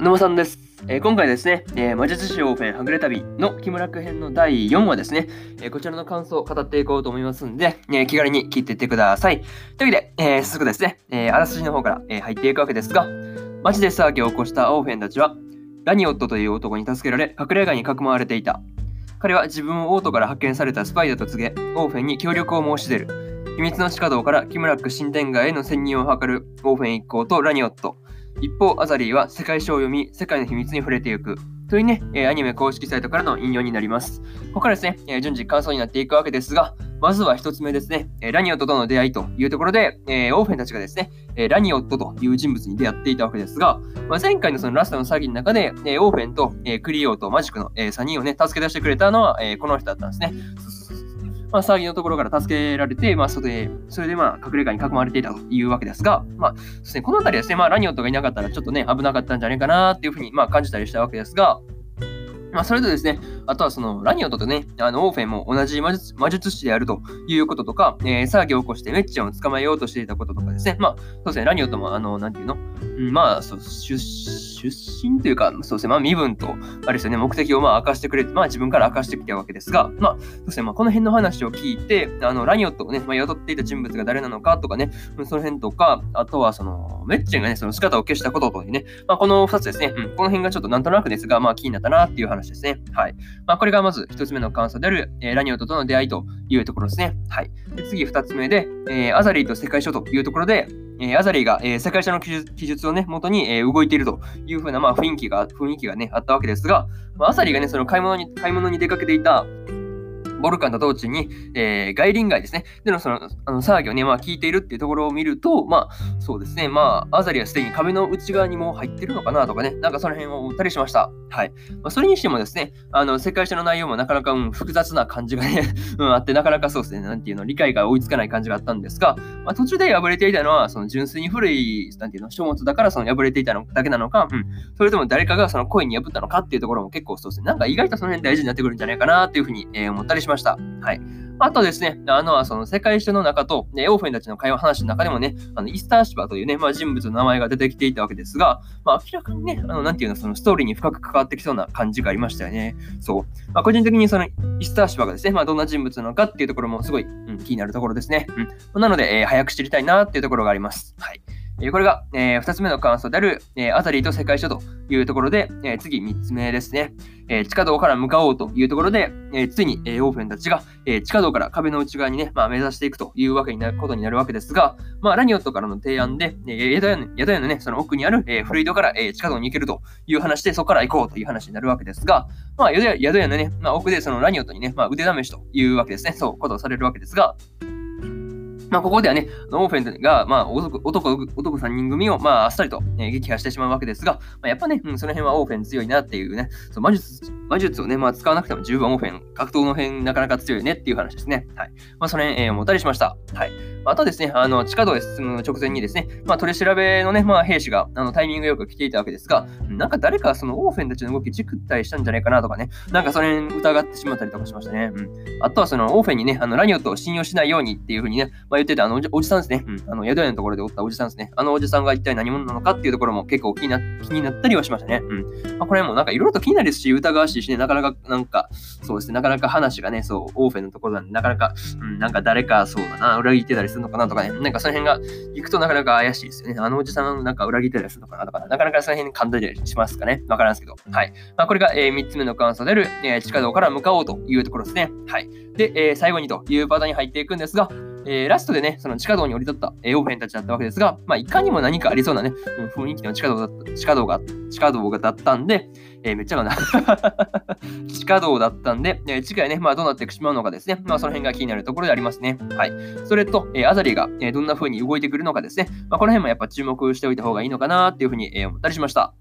沼さんです。えー、今回ですね、えー、魔術師オーフェンはぐれ旅の木村区編の第4話ですね、えー、こちらの感想を語っていこうと思いますんで、え気軽に聞いていってください。というわけで、え早速ですね、えあらすじの方から、え入っていくわけですが、街で騒ぎを起こしたオーフェンたちは、ラニオットという男に助けられ、隠れ家に囲まれていた。彼は自分をオートから発見されたスパイだと告げ、オーフェンに協力を申し出る。秘密の地下道から木村区新天街への潜入を図るオーフェン一行とラニオット。一方、アザリーは世界書を読み、世界の秘密に触れていく。というね、えアニメ公式サイトからの引用になります。ここからですね、え順次感想になっていくわけですが、まずは一つ目ですね、えラニオットとの出会いというところで、えオーフェンたちがですね、えラニオットという人物に出会っていたわけですが、まあ、前回のそのラストの詐欺の中で、えオーフェンと、えクリオとマジックの、え3人をね、助け出してくれたのは、えこの人だったんですね。まあ、騒ぎのところから助けられて、まあ、外で、それでまあ、隠れ家に囲まれていたというわけですが、まあ、ですね、この辺りですね、まあ、ラニオットがいなかったらちょっとね、危なかったんじゃないかなっていうふうに、まあ、感じたりしたわけですが、まあ、それとですね、あとはそのラニオットとね、あのオーフェンも同じ魔術魔術師であるということとか、えー、騒ぎを起こしてメッチャンを捕まえようとしていたこととかですね、まあ、そうですね、ラニオットも、あの、なんていうの、まあ、そう出身というか、そうですね、まあ、身分と、あれですよね、目的をまあ明かしてくれて、まあ、自分から明かしてきたわけですが、まあ、そうですね、まあ、この辺の話を聞いて、あの、ラニオットをね、まあ、雇っていた人物が誰なのかとかね、その辺とか、あとは、その、メッチェンがね、その姿を消したこととね、まあ、この2つですね、うん、この辺がちょっとなんとなくですが、まあ、気になったなっていう話ですね。はい。まあ、これがまず1つ目の感想である、えー、ラニオットとの出会いというところですね。はい。で次2つ目で、えー、アザリーと世界書というところで、えー、アザリーが、えー、世界中の記述をね、元に、えー、動いているというふうな、まあ、雰囲気が、雰囲気がね、あったわけですが、まあ、アザリーがね、その買い物に、買い物に出かけていた、ボルカンと道中に、えー、外輪街ですね。でのそのあの騒ぎをね、まあ聞いているっていうところを見ると、まあそうですね、まあアザリはすでに壁の内側にも入ってるのかなとかね、なんかその辺を思ったりしました。はい。まあ、それにしてもですね、あの、世界史の内容もなかなか、うん、複雑な感じがね うん、あって、なかなかそうですね、なんていうの、理解が追いつかない感じがあったんですが、まあ、途中で破れていたのは、その純粋に古い、なんていうの、書物だからその破れていたのだけなのか、うん、それとも誰かがその恋に破ったのかっていうところも結構そうですね、なんか意外とその辺大事になってくるんじゃないかなっていうふうに、えー、思ったりしました。ましたはい。あとですね、あの、その世界史の中と、ね、オーフェンたちの会話話の中でもね、あのイスターシバというね、まあ、人物の名前が出てきていたわけですが、まあ、明らかにね、あの、なんていうの、そのストーリーに深く関わってきそうな感じがありましたよね。そう。まあ、個人的にそのイスターシバがですね、まあ、どんな人物なのかっていうところもすごい、うん、気になるところですね。うん。なので、えー、早く知りたいなっていうところがあります。はい。これが、えー、2つ目の感想である、えー、アザリと世界書というところで、えー、次3つ目ですね、え地下道から向かおうというところで、えついに、えオーフェンたちが、え地下道から壁の内側にね、まあ、目指していくというわけになることになるわけですが、まあ、ラニオットからの提案で、え宿屋ののね、の奥にある、えフルイドから、え地下道に行けるという話で、そこから行こうという話になるわけですが、まあ、宿屋宿屋のね、まあ、奥でそのラニオットにね、まあ、腕試しというわけですね、そうことをされるわけですが、まあ、ここではね、オーフェンが、まあ、男、男、男3人組を、まあ、あっさりと、ね、撃破してしまうわけですが、まあ、やっぱね、うん、その辺はオーフェン強いなっていうね、そう魔術、魔術をね、まあ、使わなくても十分オーフェン、格闘の辺なかなか強いねっていう話ですね。はい。まあ、その辺、えー、思ったりしました。はい。あとですね、あの、地下道へ進む直前にですね、まあ、取り調べのね、まあ、兵士が、あの、タイミングよく来ていたわけですが、なんか誰かそのオーフェンたちの動きチクったりしたんじゃないかなとかね、なんかそれ疑ってしまったりとかしましたね。うん。あとはそのオーフェンにね、あの、ラニオットを信用しないようにっていうふうにね、まあ、言ってたあのおじさんんですね。うん。あの、宿屋のところでおったおじさんですね。あのおじさんが一体何者なのかっていうところも結構気にな気になったりはしましたね。うん。まあ、これもなんかいろいろと気になるし、疑わしいしね、なかなか、なんか、そうですね、なかなか話がね、そう、オーフェンのところなんで、なかなか、うん、なんか誰かそうだな、裏切ってたりするのかなとかね、なんかその辺が行くとなかなか怪しいですよね。あのおじさんなんか裏切ってたりするのかなとか、なかなかその辺感じたりしますかね。わからんすけど。はい。まあ、これが、えー、3つ目の感想である、えー、地下道から向かおうというところですね。はい。で、えー、最後にというパターンに入っていくんですが、えー、ラストでね、その地下道に降り立った、えー、オーフェンたちだったわけですが、まあ、いかにも何かありそうなね、うん、雰囲気の地下道だった、地下道が、地下道がだったんで、えー、めっちゃかな 地下道だったんで、えー、次回ね、まあ、どうなってしまうのかですね、まあ、その辺が気になるところでありますね。はい。それと、えー、アザリが、えー、どんな風に動いてくるのかですね、まあ、この辺もやっぱ注目しておいた方がいいのかなっていうふうに、えー、思ったりしました。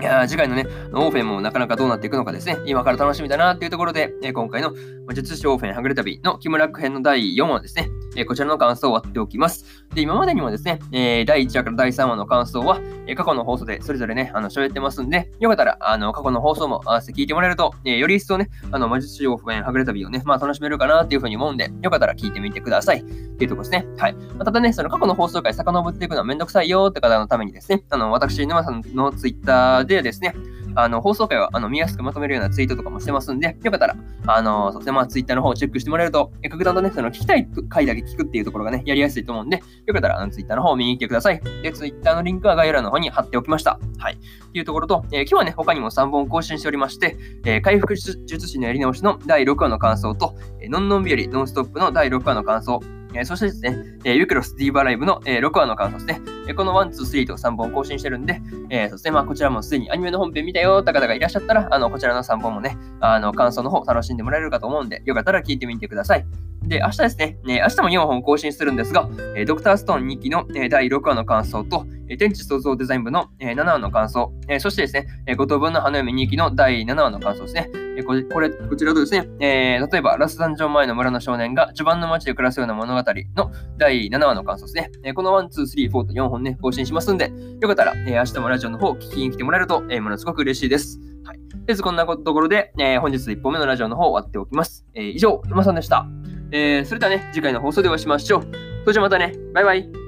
いや次回のね、オーフェンもなかなかどうなっていくのかですね、今から楽しみだなっていうところで、え今回の術師オーフェンはぐれ旅の木村区編の第4話ですね、えこちらの感想を割っておきます。で、今までにもですね、え第1話から第3話の感想は、え過去の放送でそれぞれね、あの、喋ってますんで、よかったら、あの、過去の放送も合わせて聞いてもらえると、えより一層ね、あの、魔術師王不縁はぐれ旅をね、まあ楽しめるかなっていうふうに思うんで、よかったら聞いてみてください。っていうとこですね。はい。まあ、ただね、その過去の放送回遡っていくのはめんどくさいよって方のためにですね、あの、私、沼さんのツイッターでですね、あの、放送回は、あの、見やすくまとめるようなツイートとかもしてますんで、よかったら、あの、そしてまあ、ツイッターの方をチェックしてもらえると、え格段とね、その聞きたい回だけ聞くっていうところがね、やりやすいと思うんで、よかったら、あの、ツイッターの方を見に来てください。で、ツイッターのリンクは概要欄の方に貼っておきました。はい。というところと、えー、今日はね、他にも3本更新しておりまして、えー、回復術師のやり直しの第6話の感想と、えー、のんのんびよりノンストップの第6話の感想、えそしてですね、えユクロスディーバーライブの、え6話の感想ですね。えこの1、2、3と3本更新してるんで、えそしてまあこちらもすでにアニメの本編見たよって方がいらっしゃったら、あのこちらの3本もね、あの感想の方楽しんでもらえるかと思うんで、よかったら聞いてみてください。で、明日ですね、ね明日も4本更新するんですが、えドクターストーン2期の、え第6話の感想と、天地創造デザイン部の、え7話の感想、えそしてですね、え5等分の花嫁2期の第7話の感想ですね。えこれ、これこちらとですね、えー、例えば、ラスダンジョン前の村の少年が序盤の街で暮らすような物語の第7話の感想ですね。えこの1、2、3、4と4本ね、更新しますんで、よかったら、え明日もラジオの方聞きに来てもらえると、えものすごく嬉しいです。はい。でこんなところで、え本日1本目のラジオの方終わっておきます。え以上、沼さんでした。えー、それではね、次回の放送でお会いしましょう。それじゃまたね、バイバイ。